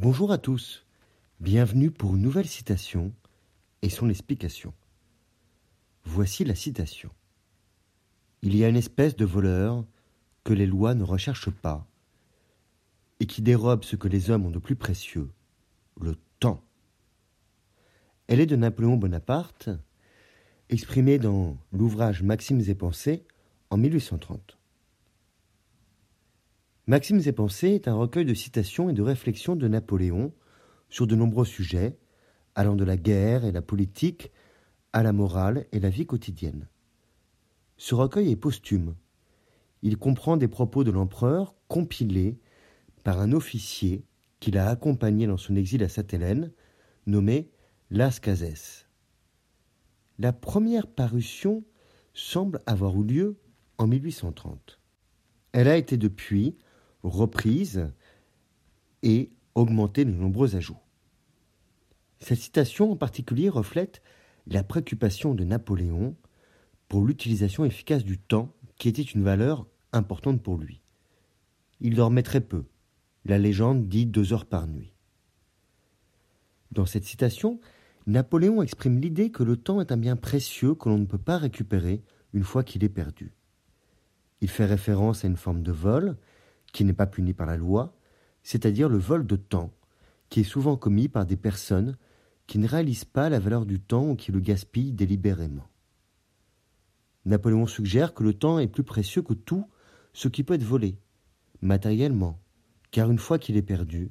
Bonjour à tous, bienvenue pour une nouvelle citation et son explication. Voici la citation. Il y a une espèce de voleur que les lois ne recherchent pas et qui dérobe ce que les hommes ont de plus précieux, le temps. Elle est de Napoléon Bonaparte, exprimée dans l'ouvrage Maximes et pensées en 1830. Maximes et pensées est un recueil de citations et de réflexions de Napoléon sur de nombreux sujets, allant de la guerre et la politique à la morale et la vie quotidienne. Ce recueil est posthume. Il comprend des propos de l'empereur compilés par un officier qui l'a accompagné dans son exil à Sainte-Hélène, nommé Las Cases. La première parution semble avoir eu lieu en 1830. Elle a été depuis reprise et augmenter de nombreux ajouts. Cette citation en particulier reflète la préoccupation de Napoléon pour l'utilisation efficace du temps qui était une valeur importante pour lui. Il dormait très peu. La légende dit deux heures par nuit. Dans cette citation, Napoléon exprime l'idée que le temps est un bien précieux que l'on ne peut pas récupérer une fois qu'il est perdu. Il fait référence à une forme de vol qui n'est pas puni par la loi, c'est-à-dire le vol de temps, qui est souvent commis par des personnes qui ne réalisent pas la valeur du temps ou qui le gaspillent délibérément. Napoléon suggère que le temps est plus précieux que tout ce qui peut être volé, matériellement, car une fois qu'il est perdu,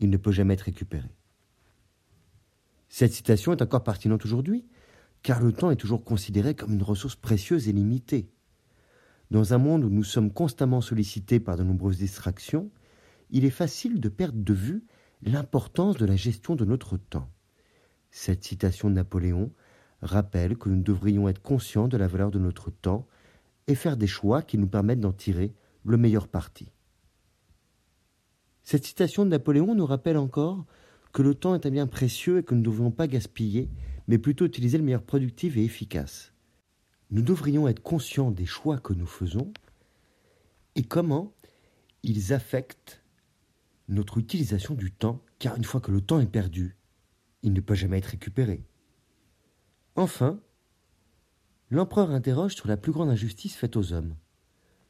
il ne peut jamais être récupéré. Cette citation est encore pertinente aujourd'hui, car le temps est toujours considéré comme une ressource précieuse et limitée. Dans un monde où nous sommes constamment sollicités par de nombreuses distractions, il est facile de perdre de vue l'importance de la gestion de notre temps. Cette citation de Napoléon rappelle que nous devrions être conscients de la valeur de notre temps et faire des choix qui nous permettent d'en tirer le meilleur parti. Cette citation de Napoléon nous rappelle encore que le temps est un bien précieux et que nous ne devons pas gaspiller, mais plutôt utiliser le meilleur productif et efficace nous devrions être conscients des choix que nous faisons et comment ils affectent notre utilisation du temps, car une fois que le temps est perdu, il ne peut jamais être récupéré. Enfin, l'empereur interroge sur la plus grande injustice faite aux hommes,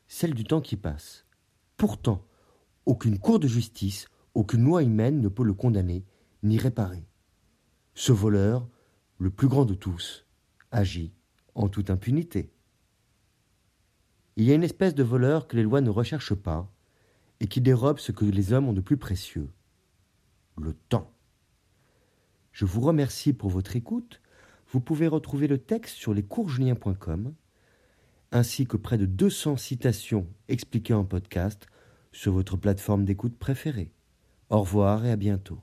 celle du temps qui passe. Pourtant, aucune cour de justice, aucune loi humaine ne peut le condamner ni réparer. Ce voleur, le plus grand de tous, agit en toute impunité. Il y a une espèce de voleur que les lois ne recherchent pas et qui dérobe ce que les hommes ont de plus précieux, le temps. Je vous remercie pour votre écoute. Vous pouvez retrouver le texte sur lescoursjulien.com ainsi que près de 200 citations expliquées en podcast sur votre plateforme d'écoute préférée. Au revoir et à bientôt.